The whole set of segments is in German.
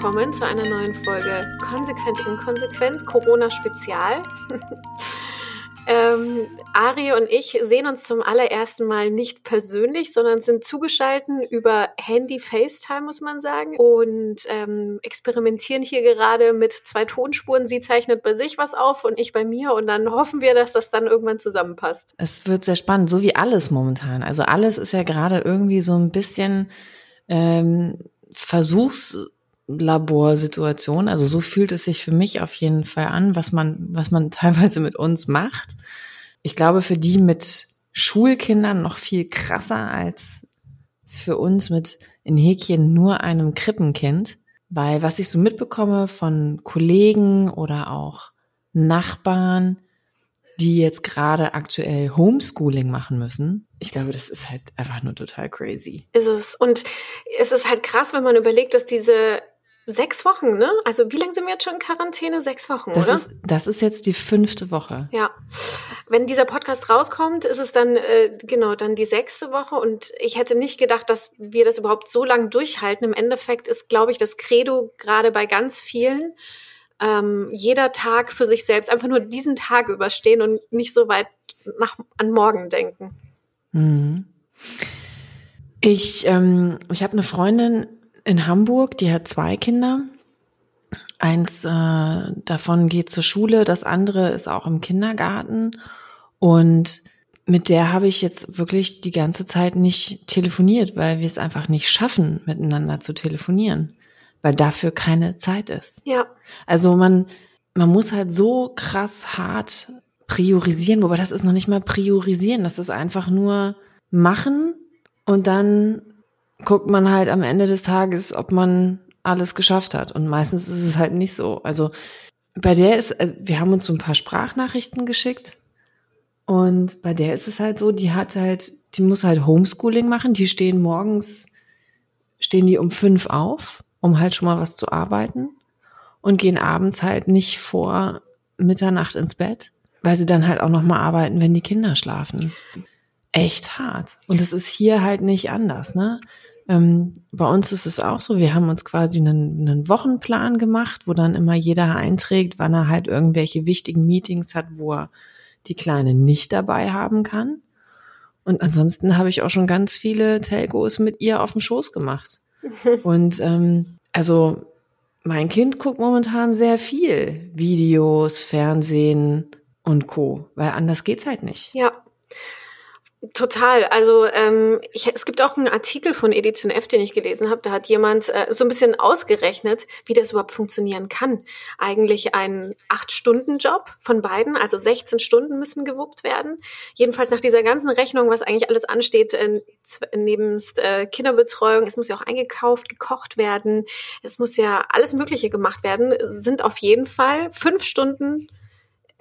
willkommen zu einer neuen Folge Konsequent Inkonsequent Corona Spezial. ähm, Ari und ich sehen uns zum allerersten Mal nicht persönlich, sondern sind zugeschalten über Handy FaceTime, muss man sagen, und ähm, experimentieren hier gerade mit zwei Tonspuren. Sie zeichnet bei sich was auf und ich bei mir und dann hoffen wir, dass das dann irgendwann zusammenpasst. Es wird sehr spannend, so wie alles momentan. Also alles ist ja gerade irgendwie so ein bisschen ähm, Versuchslaborsituation. Also so fühlt es sich für mich auf jeden Fall an, was man, was man teilweise mit uns macht. Ich glaube, für die mit Schulkindern noch viel krasser als für uns mit in Häkchen nur einem Krippenkind. Weil was ich so mitbekomme von Kollegen oder auch Nachbarn, die jetzt gerade aktuell Homeschooling machen müssen. Ich glaube, das ist halt einfach nur total crazy. Ist es. Und es ist halt krass, wenn man überlegt, dass diese sechs Wochen, ne? Also wie lange sind wir jetzt schon in Quarantäne? Sechs Wochen, das oder? Ist, das ist jetzt die fünfte Woche. Ja. Wenn dieser Podcast rauskommt, ist es dann äh, genau dann die sechste Woche. Und ich hätte nicht gedacht, dass wir das überhaupt so lange durchhalten. Im Endeffekt ist, glaube ich, das Credo gerade bei ganz vielen ähm, jeder Tag für sich selbst, einfach nur diesen Tag überstehen und nicht so weit nach, an morgen denken. Mhm. Ich, ähm, ich habe eine Freundin in Hamburg, die hat zwei Kinder. Eins äh, davon geht zur Schule, das andere ist auch im Kindergarten. Und mit der habe ich jetzt wirklich die ganze Zeit nicht telefoniert, weil wir es einfach nicht schaffen, miteinander zu telefonieren weil dafür keine Zeit ist. Ja. Also man, man muss halt so krass hart priorisieren, wobei das ist noch nicht mal priorisieren, das ist einfach nur machen und dann guckt man halt am Ende des Tages, ob man alles geschafft hat. Und meistens ist es halt nicht so. Also bei der ist, also wir haben uns so ein paar Sprachnachrichten geschickt und bei der ist es halt so, die hat halt, die muss halt Homeschooling machen, die stehen morgens, stehen die um fünf auf um halt schon mal was zu arbeiten und gehen abends halt nicht vor Mitternacht ins Bett, weil sie dann halt auch noch mal arbeiten, wenn die Kinder schlafen. Echt hart. Und es ist hier halt nicht anders, ne? Ähm, bei uns ist es auch so, wir haben uns quasi einen, einen Wochenplan gemacht, wo dann immer jeder einträgt, wann er halt irgendwelche wichtigen Meetings hat, wo er die Kleine nicht dabei haben kann. Und ansonsten habe ich auch schon ganz viele Telcos mit ihr auf dem Schoß gemacht. Und ähm, also mein Kind guckt momentan sehr viel Videos, Fernsehen und Co. Weil anders geht's halt nicht. Ja. Total. Also ähm, ich, es gibt auch einen Artikel von Edition F, den ich gelesen habe. Da hat jemand äh, so ein bisschen ausgerechnet, wie das überhaupt funktionieren kann. Eigentlich ein acht-Stunden-Job von beiden, also 16 Stunden müssen gewuppt werden. Jedenfalls nach dieser ganzen Rechnung, was eigentlich alles ansteht, äh, nebst äh, Kinderbetreuung, es muss ja auch eingekauft, gekocht werden, es muss ja alles Mögliche gemacht werden, sind auf jeden Fall fünf Stunden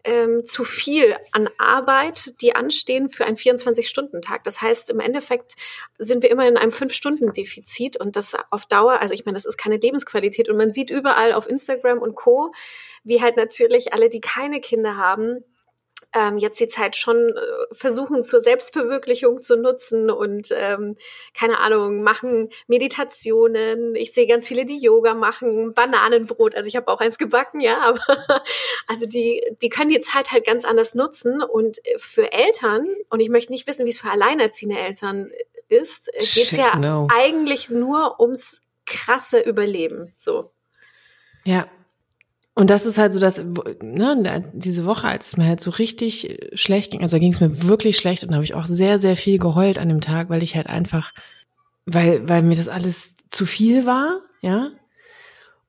ähm, zu viel an Arbeit, die anstehen für einen 24-Stunden-Tag. Das heißt, im Endeffekt sind wir immer in einem 5-Stunden-Defizit und das auf Dauer, also ich meine, das ist keine Lebensqualität und man sieht überall auf Instagram und Co., wie halt natürlich alle, die keine Kinder haben, ähm, jetzt die Zeit schon äh, versuchen zur Selbstverwirklichung zu nutzen und ähm, keine Ahnung, machen Meditationen. Ich sehe ganz viele, die Yoga machen, Bananenbrot. Also ich habe auch eins gebacken, ja, aber also die, die können die Zeit halt ganz anders nutzen. Und für Eltern, und ich möchte nicht wissen, wie es für alleinerziehende Eltern ist, äh, geht es ja no. eigentlich nur ums krasse Überleben. So. Ja, und das ist halt so, dass ne, diese Woche, als es mir halt so richtig schlecht ging, also ging es mir wirklich schlecht und da habe ich auch sehr, sehr viel geheult an dem Tag, weil ich halt einfach, weil, weil mir das alles zu viel war, ja.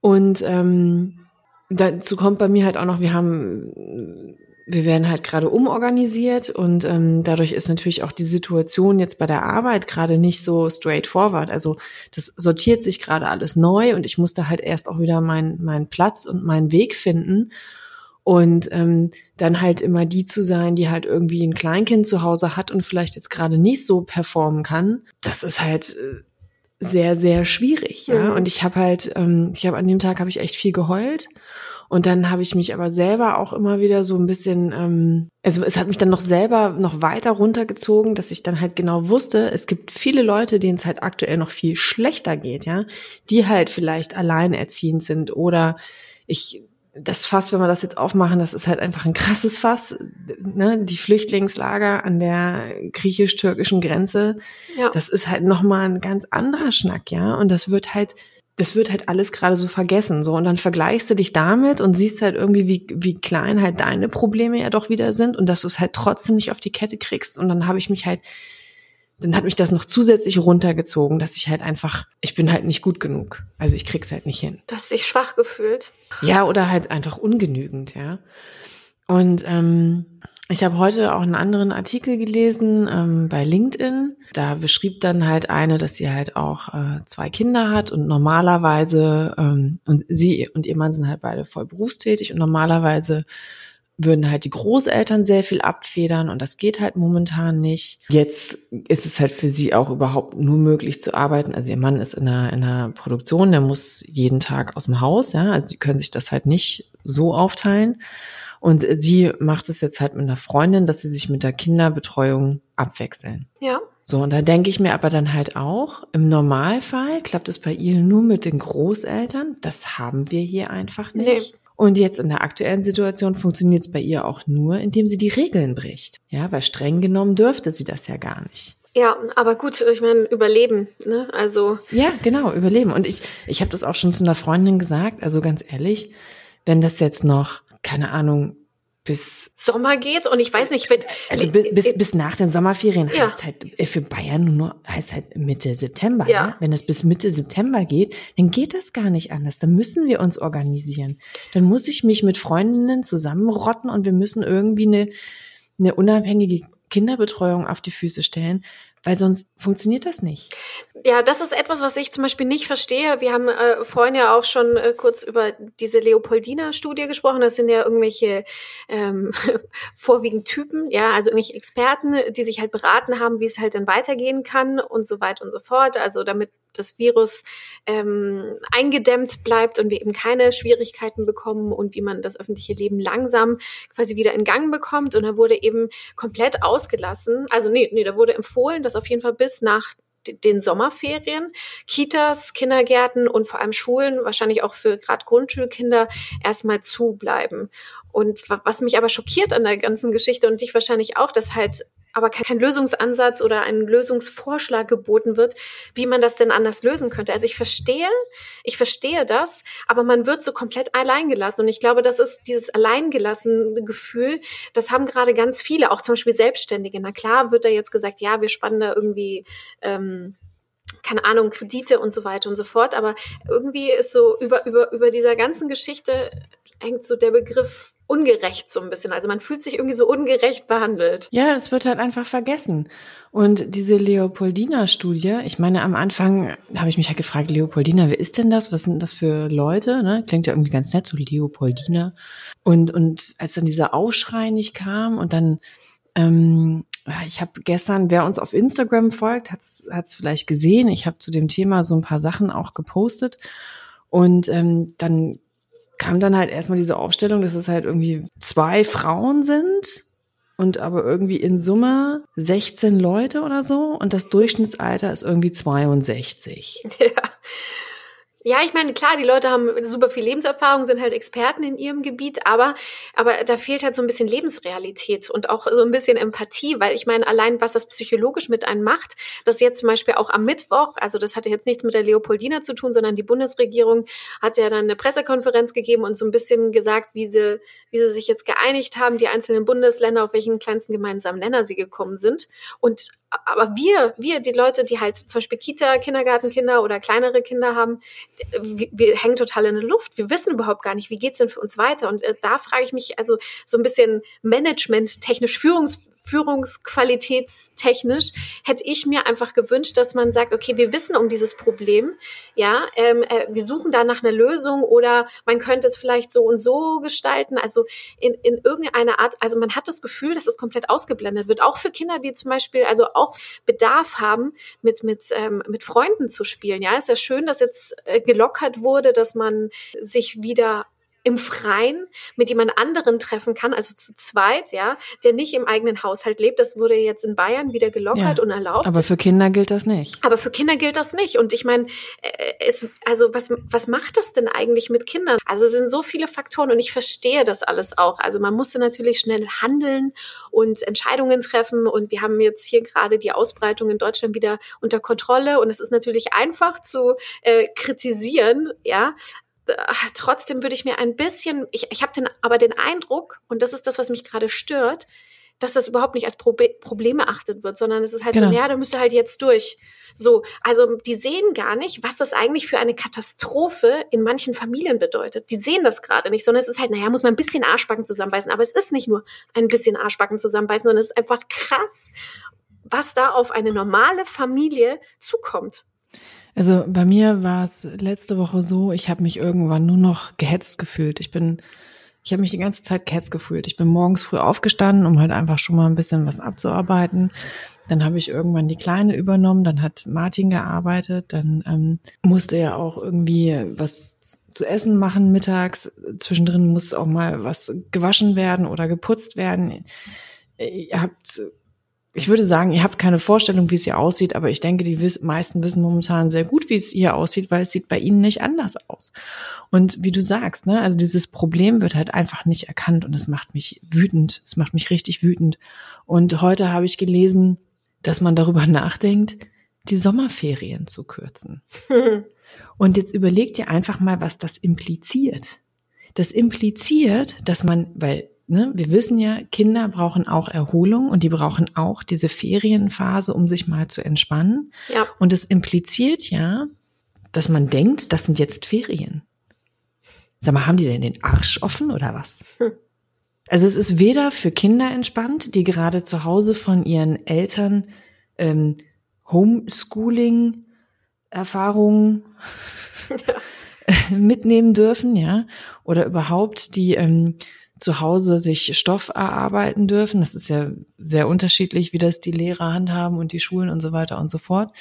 Und ähm, dazu kommt bei mir halt auch noch, wir haben wir werden halt gerade umorganisiert und ähm, dadurch ist natürlich auch die Situation jetzt bei der Arbeit gerade nicht so straightforward. Also das sortiert sich gerade alles neu und ich musste halt erst auch wieder meinen meinen Platz und meinen Weg finden und ähm, dann halt immer die zu sein, die halt irgendwie ein Kleinkind zu Hause hat und vielleicht jetzt gerade nicht so performen kann. Das ist halt äh, sehr sehr schwierig, ja. Mhm. Und ich habe halt, ähm, ich habe an dem Tag habe ich echt viel geheult Und dann habe ich mich aber selber auch immer wieder so ein bisschen, ähm, also es hat mich dann noch selber noch weiter runtergezogen, dass ich dann halt genau wusste, es gibt viele Leute, denen es halt aktuell noch viel schlechter geht, ja, die halt vielleicht alleinerziehend sind oder ich das Fass, wenn wir das jetzt aufmachen, das ist halt einfach ein krasses Fass. Ne? Die Flüchtlingslager an der griechisch-türkischen Grenze, ja. das ist halt nochmal ein ganz anderer Schnack, ja. Und das wird halt das wird halt alles gerade so vergessen, so. Und dann vergleichst du dich damit und siehst halt irgendwie, wie, wie klein halt deine Probleme ja doch wieder sind und dass du es halt trotzdem nicht auf die Kette kriegst. Und dann habe ich mich halt, dann hat mich das noch zusätzlich runtergezogen, dass ich halt einfach, ich bin halt nicht gut genug. Also ich krieg's halt nicht hin. Du hast dich schwach gefühlt. Ja, oder halt einfach ungenügend, ja. Und ähm, ich habe heute auch einen anderen Artikel gelesen ähm, bei LinkedIn. Da beschrieb dann halt eine, dass sie halt auch äh, zwei Kinder hat und normalerweise, ähm, und sie und ihr Mann sind halt beide voll berufstätig und normalerweise würden halt die Großeltern sehr viel abfedern und das geht halt momentan nicht. Jetzt ist es halt für sie auch überhaupt nur möglich zu arbeiten. Also ihr Mann ist in einer, in einer Produktion, der muss jeden Tag aus dem Haus, ja, also sie können sich das halt nicht so aufteilen. Und sie macht es jetzt halt mit einer Freundin, dass sie sich mit der Kinderbetreuung abwechseln. Ja. So, und da denke ich mir aber dann halt auch, im Normalfall klappt es bei ihr nur mit den Großeltern. Das haben wir hier einfach nicht. Nee. Und jetzt in der aktuellen Situation funktioniert es bei ihr auch nur, indem sie die Regeln bricht. Ja, weil streng genommen dürfte sie das ja gar nicht. Ja, aber gut, ich meine, überleben, ne? Also. Ja, genau, überleben. Und ich, ich habe das auch schon zu einer Freundin gesagt, also ganz ehrlich, wenn das jetzt noch keine Ahnung, bis Sommer geht und ich weiß nicht, wenn, also bis, bis, bis nach den Sommerferien ja. heißt halt äh, für Bayern nur heißt halt Mitte September. Ja. Ne? Wenn es bis Mitte September geht, dann geht das gar nicht anders. Dann müssen wir uns organisieren. Dann muss ich mich mit Freundinnen zusammenrotten und wir müssen irgendwie eine, eine unabhängige Kinderbetreuung auf die Füße stellen, weil sonst funktioniert das nicht. Ja, das ist etwas, was ich zum Beispiel nicht verstehe. Wir haben äh, vorhin ja auch schon äh, kurz über diese Leopoldina-Studie gesprochen. Das sind ja irgendwelche ähm, vorwiegend Typen, ja, also irgendwelche Experten, die sich halt beraten haben, wie es halt dann weitergehen kann und so weiter und so fort. Also damit das Virus ähm, eingedämmt bleibt und wir eben keine Schwierigkeiten bekommen und wie man das öffentliche Leben langsam quasi wieder in Gang bekommt. Und da wurde eben komplett ausgelassen. Also nee, nee, da wurde empfohlen, dass auf jeden Fall bis nach den Sommerferien Kitas, Kindergärten und vor allem Schulen, wahrscheinlich auch für gerade Grundschulkinder, erstmal zubleiben. Und was mich aber schockiert an der ganzen Geschichte und dich wahrscheinlich auch, dass halt aber kein Lösungsansatz oder ein Lösungsvorschlag geboten wird, wie man das denn anders lösen könnte. Also ich verstehe, ich verstehe das, aber man wird so komplett alleingelassen. Und ich glaube, das ist dieses alleingelassene Gefühl, das haben gerade ganz viele, auch zum Beispiel Selbstständige. Na klar wird da jetzt gesagt, ja, wir spannen da irgendwie ähm, keine Ahnung, Kredite und so weiter und so fort. Aber irgendwie ist so über, über, über dieser ganzen Geschichte hängt so der Begriff ungerecht so ein bisschen. Also man fühlt sich irgendwie so ungerecht behandelt. Ja, das wird halt einfach vergessen. Und diese Leopoldina-Studie, ich meine, am Anfang habe ich mich halt gefragt, Leopoldina, wer ist denn das? Was sind das für Leute? Ne? Klingt ja irgendwie ganz nett, so Leopoldina. Und, und als dann dieser Aufschrei nicht kam und dann ähm, ich habe gestern, wer uns auf Instagram folgt, hat es vielleicht gesehen. Ich habe zu dem Thema so ein paar Sachen auch gepostet. Und ähm, dann kam dann halt erstmal diese Aufstellung, dass es halt irgendwie zwei Frauen sind und aber irgendwie in Summe 16 Leute oder so und das Durchschnittsalter ist irgendwie 62. Ja. Ja, ich meine, klar, die Leute haben super viel Lebenserfahrung, sind halt Experten in ihrem Gebiet, aber, aber da fehlt halt so ein bisschen Lebensrealität und auch so ein bisschen Empathie, weil ich meine, allein was das psychologisch mit einem macht, dass jetzt zum Beispiel auch am Mittwoch, also das hatte jetzt nichts mit der Leopoldina zu tun, sondern die Bundesregierung hat ja dann eine Pressekonferenz gegeben und so ein bisschen gesagt, wie sie, wie sie sich jetzt geeinigt haben, die einzelnen Bundesländer, auf welchen kleinsten gemeinsamen Nenner sie gekommen sind. Und aber wir, wir, die Leute, die halt zum Beispiel Kita, Kindergartenkinder oder kleinere Kinder haben, wir, wir hängen total in der Luft. Wir wissen überhaupt gar nicht, wie geht's denn für uns weiter. Und äh, da frage ich mich also so ein bisschen Management, technisch Führungs führungsqualitätstechnisch hätte ich mir einfach gewünscht, dass man sagt, okay, wir wissen um dieses Problem, ja, ähm, äh, wir suchen da nach einer Lösung oder man könnte es vielleicht so und so gestalten, also in, in irgendeiner Art, also man hat das Gefühl, dass es komplett ausgeblendet wird, auch für Kinder, die zum Beispiel also auch Bedarf haben, mit mit ähm, mit Freunden zu spielen, ja, ist ja schön, dass jetzt äh, gelockert wurde, dass man sich wieder im Freien mit jemand anderen treffen kann, also zu zweit, ja, der nicht im eigenen Haushalt lebt. Das wurde jetzt in Bayern wieder gelockert ja, und erlaubt. Aber für Kinder gilt das nicht. Aber für Kinder gilt das nicht. Und ich meine, äh, es, also was, was macht das denn eigentlich mit Kindern? Also es sind so viele Faktoren und ich verstehe das alles auch. Also man musste natürlich schnell handeln und Entscheidungen treffen. Und wir haben jetzt hier gerade die Ausbreitung in Deutschland wieder unter Kontrolle. Und es ist natürlich einfach zu äh, kritisieren, ja. Trotzdem würde ich mir ein bisschen, ich, ich habe den, aber den Eindruck, und das ist das, was mich gerade stört, dass das überhaupt nicht als Probe Problem erachtet wird, sondern es ist halt genau. so, ja, da müsste halt jetzt durch. So, also die sehen gar nicht, was das eigentlich für eine Katastrophe in manchen Familien bedeutet. Die sehen das gerade nicht, sondern es ist halt, naja, muss man ein bisschen Arschbacken zusammenbeißen. Aber es ist nicht nur ein bisschen Arschbacken zusammenbeißen, sondern es ist einfach krass, was da auf eine normale Familie zukommt. Also bei mir war es letzte Woche so, ich habe mich irgendwann nur noch gehetzt gefühlt. Ich bin ich habe mich die ganze Zeit gehetzt gefühlt. Ich bin morgens früh aufgestanden, um halt einfach schon mal ein bisschen was abzuarbeiten. Dann habe ich irgendwann die Kleine übernommen, dann hat Martin gearbeitet, dann ähm, musste er auch irgendwie was zu essen machen mittags. Zwischendrin muss auch mal was gewaschen werden oder geputzt werden. Ihr habt ich würde sagen, ihr habt keine Vorstellung, wie es hier aussieht, aber ich denke, die meisten wissen momentan sehr gut, wie es hier aussieht, weil es sieht bei ihnen nicht anders aus. Und wie du sagst, ne, also dieses Problem wird halt einfach nicht erkannt und es macht mich wütend. Es macht mich richtig wütend. Und heute habe ich gelesen, dass man darüber nachdenkt, die Sommerferien zu kürzen. Und jetzt überlegt ihr einfach mal, was das impliziert. Das impliziert, dass man, weil ne, wir wissen ja, Kinder brauchen auch Erholung und die brauchen auch diese Ferienphase, um sich mal zu entspannen. Ja. Und es impliziert ja, dass man denkt, das sind jetzt Ferien. Sag mal, haben die denn den Arsch offen oder was? Hm. Also es ist weder für Kinder entspannt, die gerade zu Hause von ihren Eltern ähm, Homeschooling-Erfahrungen ja. mitnehmen dürfen, ja, oder überhaupt die ähm, zu Hause sich Stoff erarbeiten dürfen. Das ist ja sehr unterschiedlich, wie das die Lehrer handhaben und die Schulen und so weiter und so fort.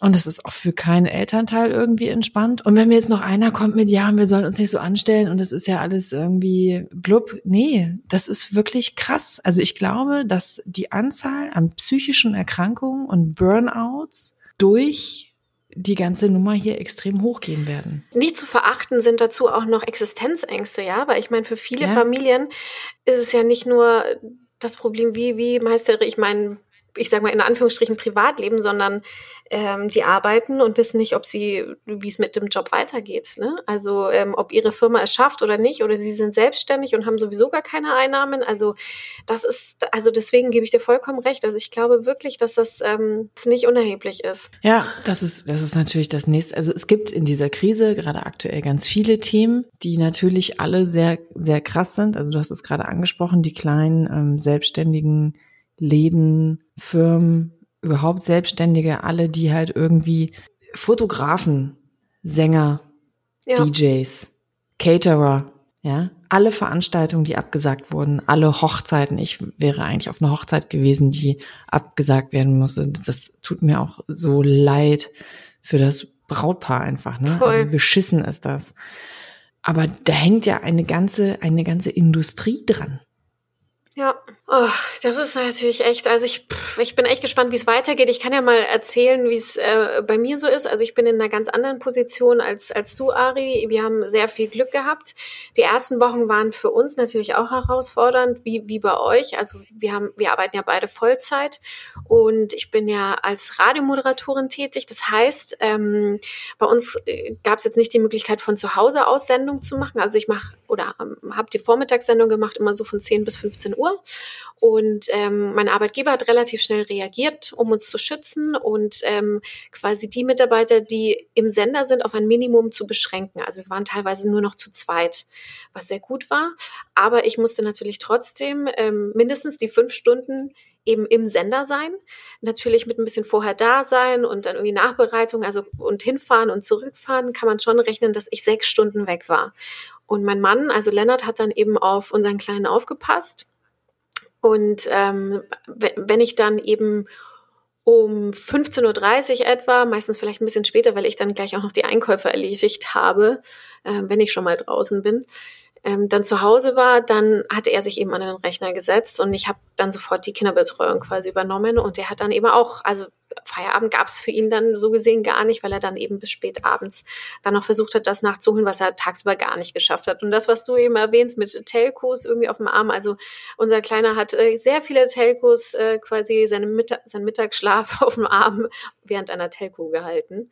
Und das ist auch für keinen Elternteil irgendwie entspannt. Und wenn mir jetzt noch einer kommt mit, ja, wir sollen uns nicht so anstellen und das ist ja alles irgendwie blub, nee, das ist wirklich krass. Also ich glaube, dass die Anzahl an psychischen Erkrankungen und Burnouts durch die ganze Nummer hier extrem hochgehen werden. Nicht zu verachten sind dazu auch noch Existenzängste, ja, weil ich meine, für viele ja. Familien ist es ja nicht nur das Problem, wie, wie meistere ich mein, ich sage mal in Anführungsstrichen Privatleben, sondern ähm, die arbeiten und wissen nicht, ob sie, wie es mit dem Job weitergeht. Ne? Also ähm, ob ihre Firma es schafft oder nicht, oder sie sind selbstständig und haben sowieso gar keine Einnahmen. Also das ist, also deswegen gebe ich dir vollkommen recht. Also ich glaube wirklich, dass das ähm, nicht unerheblich ist. Ja, das ist, das ist natürlich das nächste. Also es gibt in dieser Krise gerade aktuell ganz viele Themen, die natürlich alle sehr, sehr krass sind. Also du hast es gerade angesprochen, die kleinen ähm, selbstständigen Läden, Firmen, überhaupt Selbstständige, alle, die halt irgendwie Fotografen, Sänger, ja. DJs, Caterer, ja, alle Veranstaltungen, die abgesagt wurden, alle Hochzeiten. Ich wäre eigentlich auf einer Hochzeit gewesen, die abgesagt werden musste. Das tut mir auch so leid für das Brautpaar einfach, ne? Voll. Also beschissen ist das. Aber da hängt ja eine ganze, eine ganze Industrie dran. Ja, oh, das ist natürlich echt, also ich, pff, ich bin echt gespannt, wie es weitergeht. Ich kann ja mal erzählen, wie es äh, bei mir so ist. Also ich bin in einer ganz anderen Position als, als du, Ari. Wir haben sehr viel Glück gehabt. Die ersten Wochen waren für uns natürlich auch herausfordernd, wie, wie bei euch. Also wir haben, wir arbeiten ja beide Vollzeit und ich bin ja als Radiomoderatorin tätig. Das heißt, ähm, bei uns äh, gab es jetzt nicht die Möglichkeit, von zu Hause aus Sendung zu machen. Also ich mache oder ähm, habe die Vormittagssendung gemacht, immer so von 10 bis 15 Uhr. Und ähm, mein Arbeitgeber hat relativ schnell reagiert, um uns zu schützen und ähm, quasi die Mitarbeiter, die im Sender sind, auf ein Minimum zu beschränken. Also wir waren teilweise nur noch zu zweit, was sehr gut war. Aber ich musste natürlich trotzdem ähm, mindestens die fünf Stunden eben im Sender sein, natürlich mit ein bisschen vorher da sein und dann irgendwie Nachbereitung, also und hinfahren und zurückfahren, kann man schon rechnen, dass ich sechs Stunden weg war. Und mein Mann, also Lennart, hat dann eben auf unseren Kleinen aufgepasst und ähm, wenn ich dann eben um 15.30 Uhr etwa, meistens vielleicht ein bisschen später, weil ich dann gleich auch noch die Einkäufe erledigt habe, äh, wenn ich schon mal draußen bin, ähm, dann zu Hause war, dann hatte er sich eben an den Rechner gesetzt und ich habe dann sofort die Kinderbetreuung quasi übernommen und der hat dann eben auch, also Feierabend gab es für ihn dann so gesehen gar nicht, weil er dann eben bis spät abends dann noch versucht hat, das nachzuholen, was er tagsüber gar nicht geschafft hat. Und das, was du eben erwähnst mit Telcos irgendwie auf dem Arm, also unser Kleiner hat äh, sehr viele Telcos äh, quasi seine Mittag, seinen Mittagsschlaf auf dem Arm während einer Telco gehalten.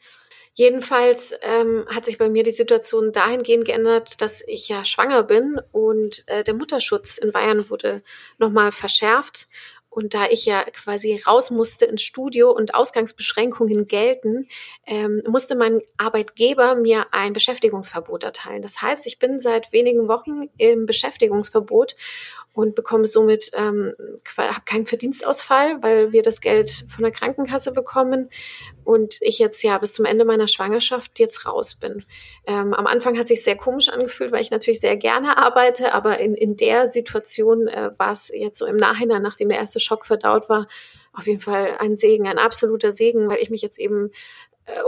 Jedenfalls ähm, hat sich bei mir die Situation dahingehend geändert, dass ich ja schwanger bin und äh, der Mutterschutz in Bayern wurde nochmal verschärft. Und da ich ja quasi raus musste ins Studio und Ausgangsbeschränkungen gelten, ähm, musste mein Arbeitgeber mir ein Beschäftigungsverbot erteilen. Das heißt, ich bin seit wenigen Wochen im Beschäftigungsverbot und bekomme somit ähm, habe keinen Verdienstausfall, weil wir das Geld von der Krankenkasse bekommen und ich jetzt ja bis zum Ende meiner Schwangerschaft jetzt raus bin. Ähm, am Anfang hat sich sehr komisch angefühlt, weil ich natürlich sehr gerne arbeite, aber in, in der Situation äh, war es jetzt so im Nachhinein, nachdem der erste Schock verdaut war, auf jeden Fall ein Segen, ein absoluter Segen, weil ich mich jetzt eben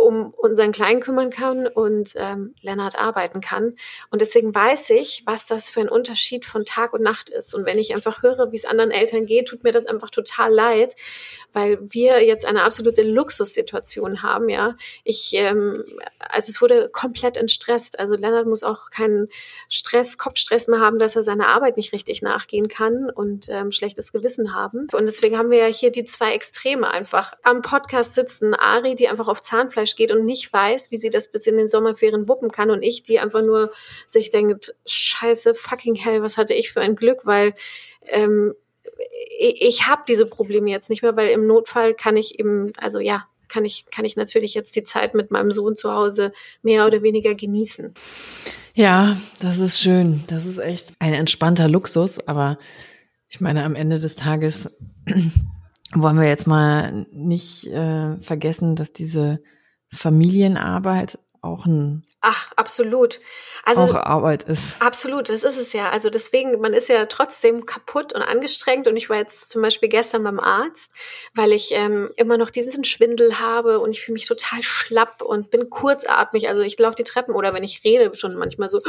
um unseren Kleinen kümmern kann und ähm, Lennart arbeiten kann. Und deswegen weiß ich, was das für ein Unterschied von Tag und Nacht ist. Und wenn ich einfach höre, wie es anderen Eltern geht, tut mir das einfach total leid, weil wir jetzt eine absolute Luxussituation haben, ja. Ich, ähm, also es wurde komplett entstresst. Also Lennart muss auch keinen Stress, Kopfstress mehr haben, dass er seiner Arbeit nicht richtig nachgehen kann und ähm, schlechtes Gewissen haben. Und deswegen haben wir ja hier die zwei Extreme einfach. Am Podcast sitzen Ari, die einfach auf Zahnfleisch geht und nicht weiß, wie sie das bis in den Sommerferien wuppen kann und ich, die einfach nur sich denkt, scheiße, fucking hell, was hatte ich für ein Glück, weil ähm, ich habe diese Probleme jetzt nicht mehr, weil im Notfall kann ich eben, also ja, kann ich, kann ich natürlich jetzt die Zeit mit meinem Sohn zu Hause mehr oder weniger genießen. Ja, das ist schön. Das ist echt ein entspannter Luxus, aber ich meine, am Ende des Tages wollen wir jetzt mal nicht äh, vergessen, dass diese Familienarbeit auch ein Ach, absolut. Also auch Arbeit ist. Absolut, das ist es ja. Also deswegen, man ist ja trotzdem kaputt und angestrengt. Und ich war jetzt zum Beispiel gestern beim Arzt, weil ich ähm, immer noch diesen Schwindel habe und ich fühle mich total schlapp und bin kurzatmig. Also ich laufe die Treppen oder wenn ich rede schon manchmal so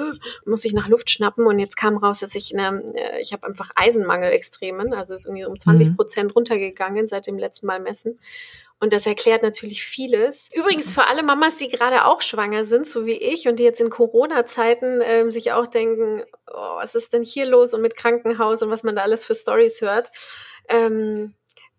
muss ich nach Luft schnappen. Und jetzt kam raus, dass ich eine, äh, ich habe einfach Eisenmangel extremen. Also ist irgendwie um 20 mhm. Prozent mhm. runtergegangen seit dem letzten Mal messen. Und das erklärt natürlich vieles. Übrigens für alle Mamas, die gerade auch schwanger sind, so wie ich, und die jetzt in Corona-Zeiten ähm, sich auch denken, oh, was ist denn hier los und mit Krankenhaus und was man da alles für Stories hört. Ähm,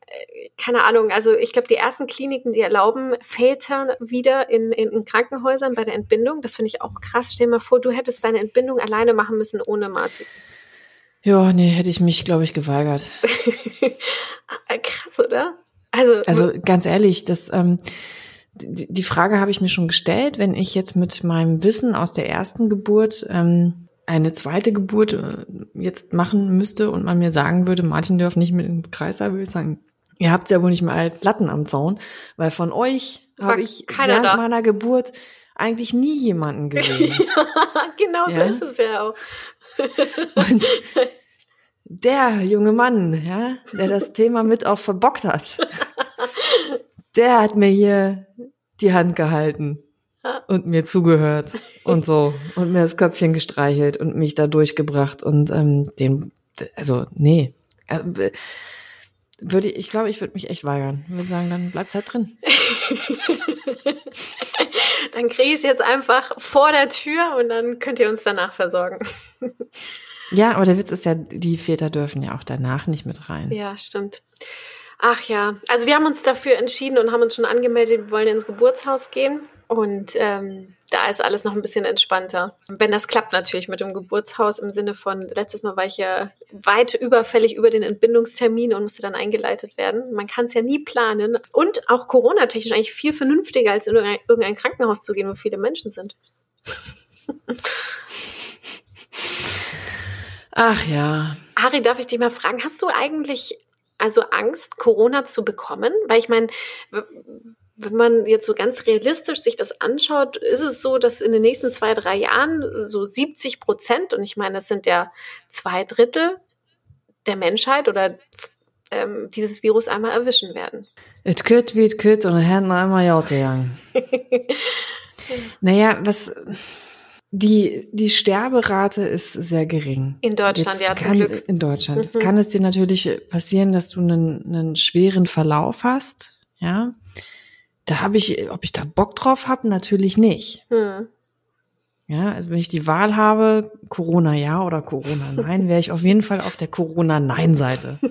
äh, keine Ahnung, also ich glaube, die ersten Kliniken, die erlauben Väter wieder in, in, in Krankenhäusern bei der Entbindung. Das finde ich auch krass. Stell dir mal vor, du hättest deine Entbindung alleine machen müssen ohne Martin. Ja, nee, hätte ich mich, glaube ich, geweigert. Also, also ganz ehrlich, das, ähm, die, die Frage habe ich mir schon gestellt, wenn ich jetzt mit meinem Wissen aus der ersten Geburt ähm, eine zweite Geburt äh, jetzt machen müsste und man mir sagen würde, Martin darf nicht mit ins Kreis, würde ich sagen, ihr habt ja wohl nicht mal Platten am Zaun, weil von euch habe ich während da. meiner Geburt eigentlich nie jemanden gesehen. genau ja? so ist es ja auch. und der junge Mann, ja, der das Thema mit auch verbockt hat, der hat mir hier die Hand gehalten und mir zugehört und so und mir das Köpfchen gestreichelt und mich da durchgebracht und ähm, den, also nee, äh, würde ich, ich glaube, ich würde mich echt weigern. Ich würde sagen, dann bleibt's halt drin. dann kriege ich jetzt einfach vor der Tür und dann könnt ihr uns danach versorgen. Ja, aber der Witz ist ja, die Väter dürfen ja auch danach nicht mit rein. Ja, stimmt. Ach ja, also wir haben uns dafür entschieden und haben uns schon angemeldet, wir wollen ins Geburtshaus gehen. Und ähm, da ist alles noch ein bisschen entspannter. Wenn das klappt natürlich mit dem Geburtshaus im Sinne von, letztes Mal war ich ja weit überfällig über den Entbindungstermin und musste dann eingeleitet werden. Man kann es ja nie planen. Und auch Corona-technisch eigentlich viel vernünftiger, als in irgendein Krankenhaus zu gehen, wo viele Menschen sind. Ach ja. Ari, darf ich dich mal fragen, hast du eigentlich also Angst, Corona zu bekommen? Weil ich meine, wenn man jetzt so ganz realistisch sich das anschaut, ist es so, dass in den nächsten zwei, drei Jahren so 70 Prozent, und ich meine, das sind ja zwei Drittel der Menschheit oder ähm, dieses Virus einmal erwischen werden. Et kütt wie et kütt und er hat noch einmal gegangen. naja, was, die, die Sterberate ist sehr gering. In Deutschland, Jetzt ja, zum kann, Glück. In Deutschland. Jetzt Mhm. kann es dir natürlich passieren, dass du einen, einen schweren Verlauf hast, ja. Da habe ich, ob ich da Bock drauf habe, natürlich nicht. Hm. Ja, also wenn ich die Wahl habe, Corona ja oder Corona nein, wäre ich auf jeden Fall auf der Corona nein Seite.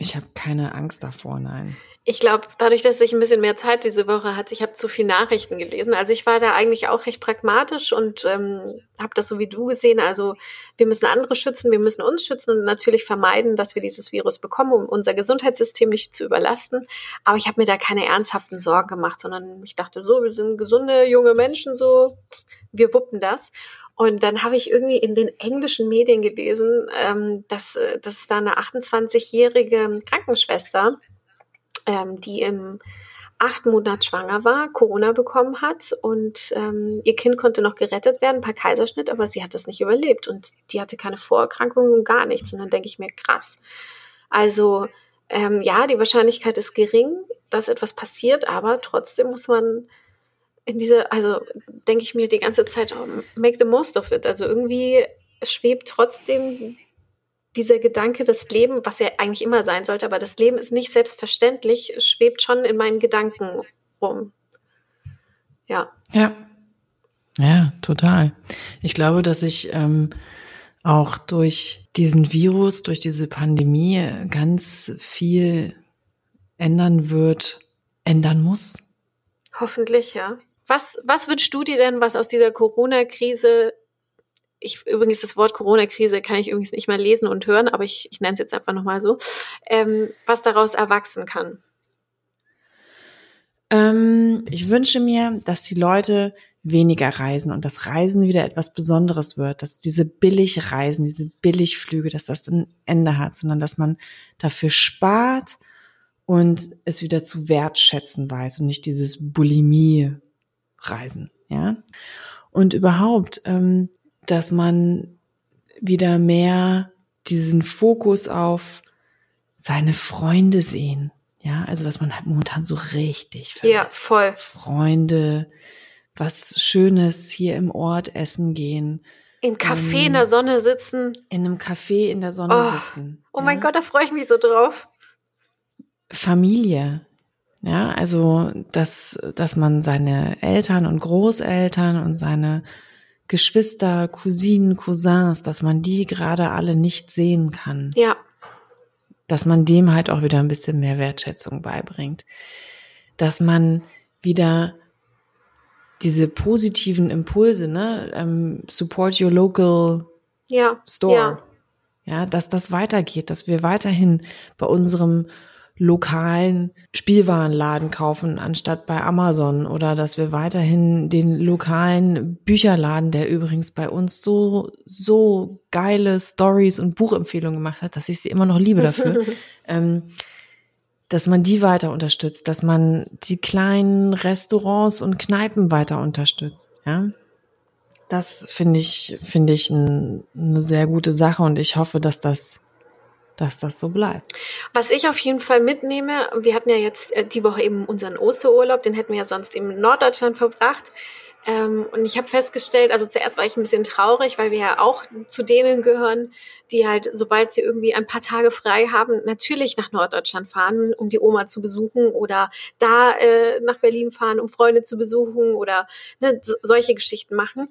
Ich habe keine Angst davor, nein. Ich glaube, dadurch, dass ich ein bisschen mehr Zeit diese Woche hatte, ich habe zu viel Nachrichten gelesen. Also ich war da eigentlich auch recht pragmatisch und ähm, habe das so wie du gesehen. Also wir müssen andere schützen, wir müssen uns schützen und natürlich vermeiden, dass wir dieses Virus bekommen, um unser Gesundheitssystem nicht zu überlasten. Aber ich habe mir da keine ernsthaften Sorgen gemacht, sondern ich dachte so, wir sind gesunde junge Menschen, so wir wuppen das. Und dann habe ich irgendwie in den englischen Medien gelesen, ähm, dass, äh, dass da eine 28-jährige Krankenschwester ähm, die im achten Monat schwanger war, Corona bekommen hat und ähm, ihr Kind konnte noch gerettet werden per Kaiserschnitt, aber sie hat das nicht überlebt und die hatte keine Vorerkrankungen gar nichts. Und dann denke ich mir, krass. Also ähm, ja, die Wahrscheinlichkeit ist gering, dass etwas passiert, aber trotzdem muss man in diese, also denke ich mir die ganze Zeit, oh, make the most of it. Also irgendwie schwebt trotzdem dieser Gedanke, das Leben, was ja eigentlich immer sein sollte, aber das Leben ist nicht selbstverständlich, schwebt schon in meinen Gedanken rum. Ja. Ja. Ja, total. Ich glaube, dass ich ähm, auch durch diesen Virus, durch diese Pandemie ganz viel ändern wird, ändern muss. Hoffentlich, ja. Was, was wünschst du dir denn, was aus dieser Corona-Krise, ich übrigens das Wort Corona-Krise kann ich übrigens nicht mehr lesen und hören, aber ich, ich nenne es jetzt einfach nochmal so, ähm, was daraus erwachsen kann? Ähm, ich wünsche mir, dass die Leute weniger reisen und das Reisen wieder etwas Besonderes wird, dass diese Billigreisen, diese Billigflüge, dass das ein Ende hat, sondern dass man dafür spart und es wieder zu wertschätzen weiß und nicht dieses Bulimie-Reisen, ja. Und überhaupt, ähm, dass man wieder mehr diesen Fokus auf seine Freunde sehen, ja, also was man halt momentan so richtig Ja, voll. Freunde, was Schönes hier im Ort essen gehen, Im Café in Ähm, der Sonne sitzen. in einem Café in der Sonne Oh, sitzen. Oh ja? mein Gott, da freue ich mich so drauf. Familie. Ja, also, dass, dass man seine Eltern und Großeltern und seine Geschwister, Cousinen, Cousins, dass man die gerade alle nicht sehen kann. Ja, Dass man dem halt auch wieder ein bisschen mehr Wertschätzung beibringt. Dass man wieder diese positiven Impulse, ne, ähm, support your local ja, Store. ja. Ja, dass das weitergeht, dass wir weiterhin bei unserem lokalen Spielwarenladen kaufen, anstatt bei Amazon oder dass wir weiterhin den lokalen Bücherladen, der übrigens bei uns so, so geile Stories und Buchempfehlungen gemacht hat, dass ich sie immer noch liebe dafür, ähm, dass man die weiter unterstützt, dass man die kleinen Restaurants und Kneipen weiter unterstützt, ja. Das finde ich, finde ich ein, eine sehr gute Sache und ich hoffe, dass das, dass das so bleibt. Was ich auf jeden Fall mitnehme, wir hatten ja jetzt äh, die Woche eben unseren Osterurlaub, den hätten wir ja sonst in Norddeutschland verbracht. Ähm, und ich habe festgestellt, also zuerst war ich ein bisschen traurig, weil wir ja auch zu denen gehören, die halt, sobald sie irgendwie ein paar Tage frei haben, natürlich nach Norddeutschland fahren, um die Oma zu besuchen oder da äh, nach Berlin fahren, um Freunde zu besuchen oder ne, so, solche Geschichten machen.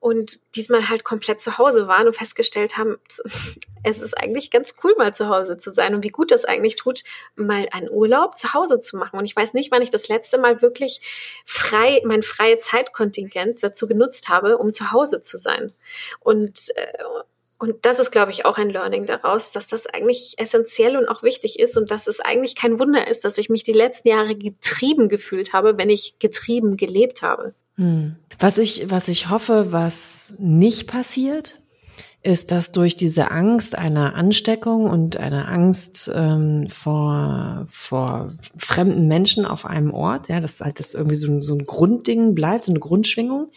Und diesmal halt komplett zu Hause waren und festgestellt haben, es ist eigentlich ganz cool, mal zu Hause zu sein und wie gut das eigentlich tut, mal einen Urlaub zu Hause zu machen. Und ich weiß nicht, wann ich das letzte Mal wirklich frei, mein freie Zeitkontingent dazu genutzt habe, um zu Hause zu sein. Und, äh, und das ist, glaube ich, auch ein Learning daraus, dass das eigentlich essentiell und auch wichtig ist und dass es eigentlich kein Wunder ist, dass ich mich die letzten Jahre getrieben gefühlt habe, wenn ich getrieben gelebt habe. Hm. Was ich, was ich hoffe, was nicht passiert, ist, dass durch diese Angst einer Ansteckung und einer Angst ähm, vor, vor fremden Menschen auf einem Ort, ja, dass halt das irgendwie so ein, so ein Grundding bleibt, so eine Grundschwingung,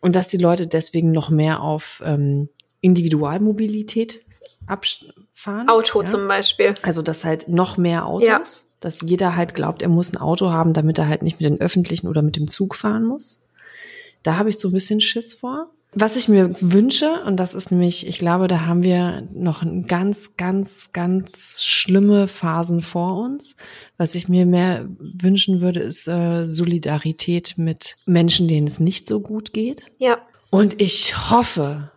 und dass die Leute deswegen noch mehr auf ähm, Individualmobilität fahren. Auto ja? zum Beispiel. Also dass halt noch mehr Autos, Ja. dass jeder halt glaubt, er muss ein Auto haben, damit er halt nicht mit den öffentlichen oder mit dem Zug fahren muss. Da habe ich so ein bisschen Schiss vor. Was ich mir wünsche, und das ist nämlich, ich glaube, da haben wir noch ganz, ganz, ganz schlimme Phasen vor uns. Was ich mir mehr wünschen würde, ist äh, Solidarität mit Menschen, denen es nicht so gut geht. Ja. Und ich hoffe,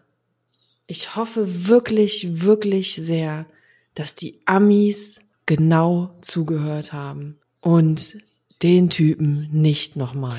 ich hoffe wirklich, wirklich sehr, dass die Amis genau zugehört haben und den Typen nicht nochmal.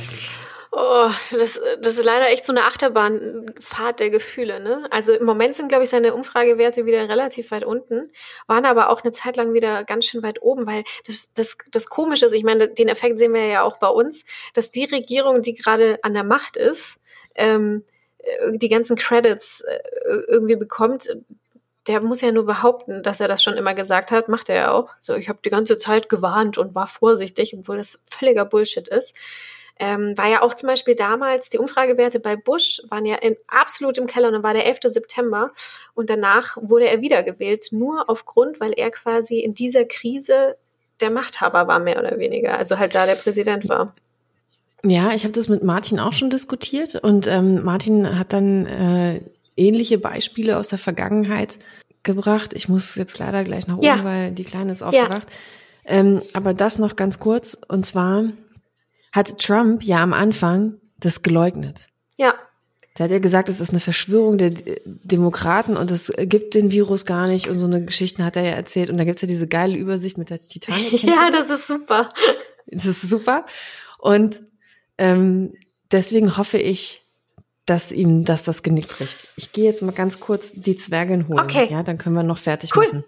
Oh, das, das ist leider echt so eine Achterbahnfahrt der Gefühle, ne? Also im Moment sind, glaube ich, seine Umfragewerte wieder relativ weit unten, waren aber auch eine Zeit lang wieder ganz schön weit oben, weil das, das, das Komische ist, ich meine, den Effekt sehen wir ja auch bei uns, dass die Regierung, die gerade an der Macht ist, ähm, äh, die ganzen Credits äh, irgendwie bekommt, der muss ja nur behaupten, dass er das schon immer gesagt hat, macht er ja auch. So, ich habe die ganze Zeit gewarnt und war vorsichtig, obwohl das völliger Bullshit ist. Ähm, war ja auch zum Beispiel damals, die Umfragewerte bei Bush waren ja in, absolut im Keller und dann war der 11. September und danach wurde er wiedergewählt, nur aufgrund, weil er quasi in dieser Krise der Machthaber war, mehr oder weniger. Also halt da der Präsident war. Ja, ich habe das mit Martin auch schon diskutiert und ähm, Martin hat dann äh, ähnliche Beispiele aus der Vergangenheit gebracht. Ich muss jetzt leider gleich nach oben, Ja. weil die Kleine ist aufgewacht. Ähm, aber das noch ganz kurz und zwar hat Trump ja am Anfang das geleugnet. Ja, Der hat ja gesagt, es ist eine Verschwörung der Demokraten und es gibt den Virus gar nicht und so eine Geschichten hat er ja erzählt. Und da gibt's ja diese geile Übersicht mit der Titanic. Ja, du das ist super. das ist super. Und ähm, deswegen hoffe ich, dass ihm dass das Genick bricht. Ich gehe jetzt mal ganz kurz die Zwergin holen. Okay. Ja, dann können wir noch fertig Cool. machen.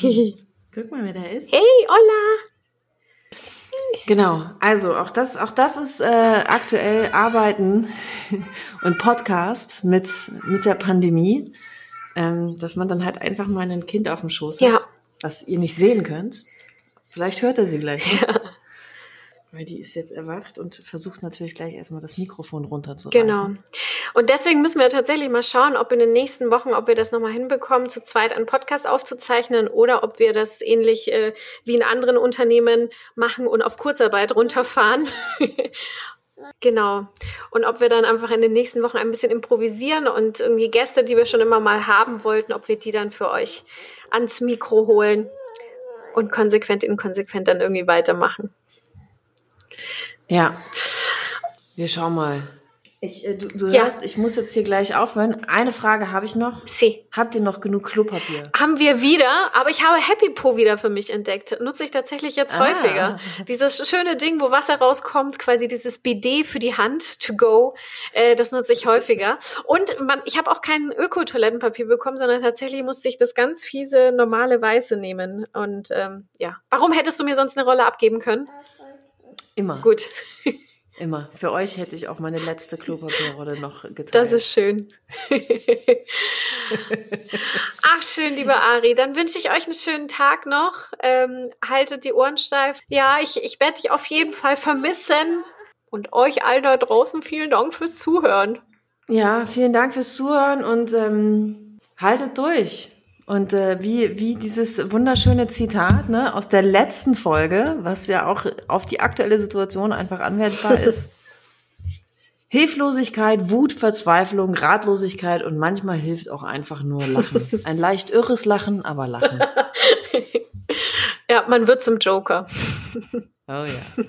Guck mal, wer da ist. Olla! Genau, also auch das, auch das ist äh, aktuell Arbeiten und Podcast mit, mit der Pandemie, ähm, dass man dann halt einfach mal ein Kind auf dem Schoß hat, Ja. was ihr nicht sehen könnt. Vielleicht hört er sie gleich. Ne? Weil die ist jetzt erwacht und versucht natürlich gleich erstmal das Mikrofon runterzureißen. Genau. Und deswegen müssen wir tatsächlich mal schauen, ob in den nächsten Wochen, ob wir das nochmal hinbekommen, zu zweit einen Podcast aufzuzeichnen oder ob wir das ähnlich äh, wie in anderen Unternehmen machen und auf Kurzarbeit runterfahren. genau. Und ob wir dann einfach in den nächsten Wochen ein bisschen improvisieren und irgendwie Gäste, die wir schon immer mal haben wollten, ob wir die dann für euch ans Mikro holen und konsequent, inkonsequent dann irgendwie weitermachen. Ja. Wir schauen mal. Ich, äh, du, du Ja. hörst, ich muss jetzt hier gleich aufhören. Eine Frage habe ich noch. Sie. Habt ihr noch genug Klopapier? Haben wir wieder, aber ich habe Happy Po wieder für mich entdeckt. Nutze ich tatsächlich jetzt Ah. häufiger. Dieses schöne Ding, wo Wasser rauskommt, quasi dieses Bidet für die Hand to go, äh, das nutze ich häufiger. Und man, ich habe auch kein Öko-Toilettenpapier bekommen, sondern tatsächlich musste ich das ganz fiese, normale Weiße nehmen. Und ähm, ja, warum hättest du mir sonst eine Rolle abgeben können? Immer. Gut, Immer. Für euch hätte ich auch meine letzte Klopapierrolle noch geteilt. das ist schön. Ach, schön, liebe Ari. Dann wünsche ich euch einen schönen Tag noch. Ähm, haltet die Ohren steif. Ja, ich, ich werde dich auf jeden Fall vermissen. Und euch all da draußen vielen Dank fürs Zuhören. ja, vielen Dank fürs Zuhören und ähm, haltet durch. Und äh, wie, wie dieses wunderschöne Zitat ne, aus der letzten Folge, was ja auch auf die aktuelle Situation einfach anwendbar ist. Hilflosigkeit, Wut, Verzweiflung, Ratlosigkeit und manchmal hilft auch einfach nur Lachen. Ein leicht irres Lachen, aber Lachen. Ja, man wird zum Joker. Oh ja.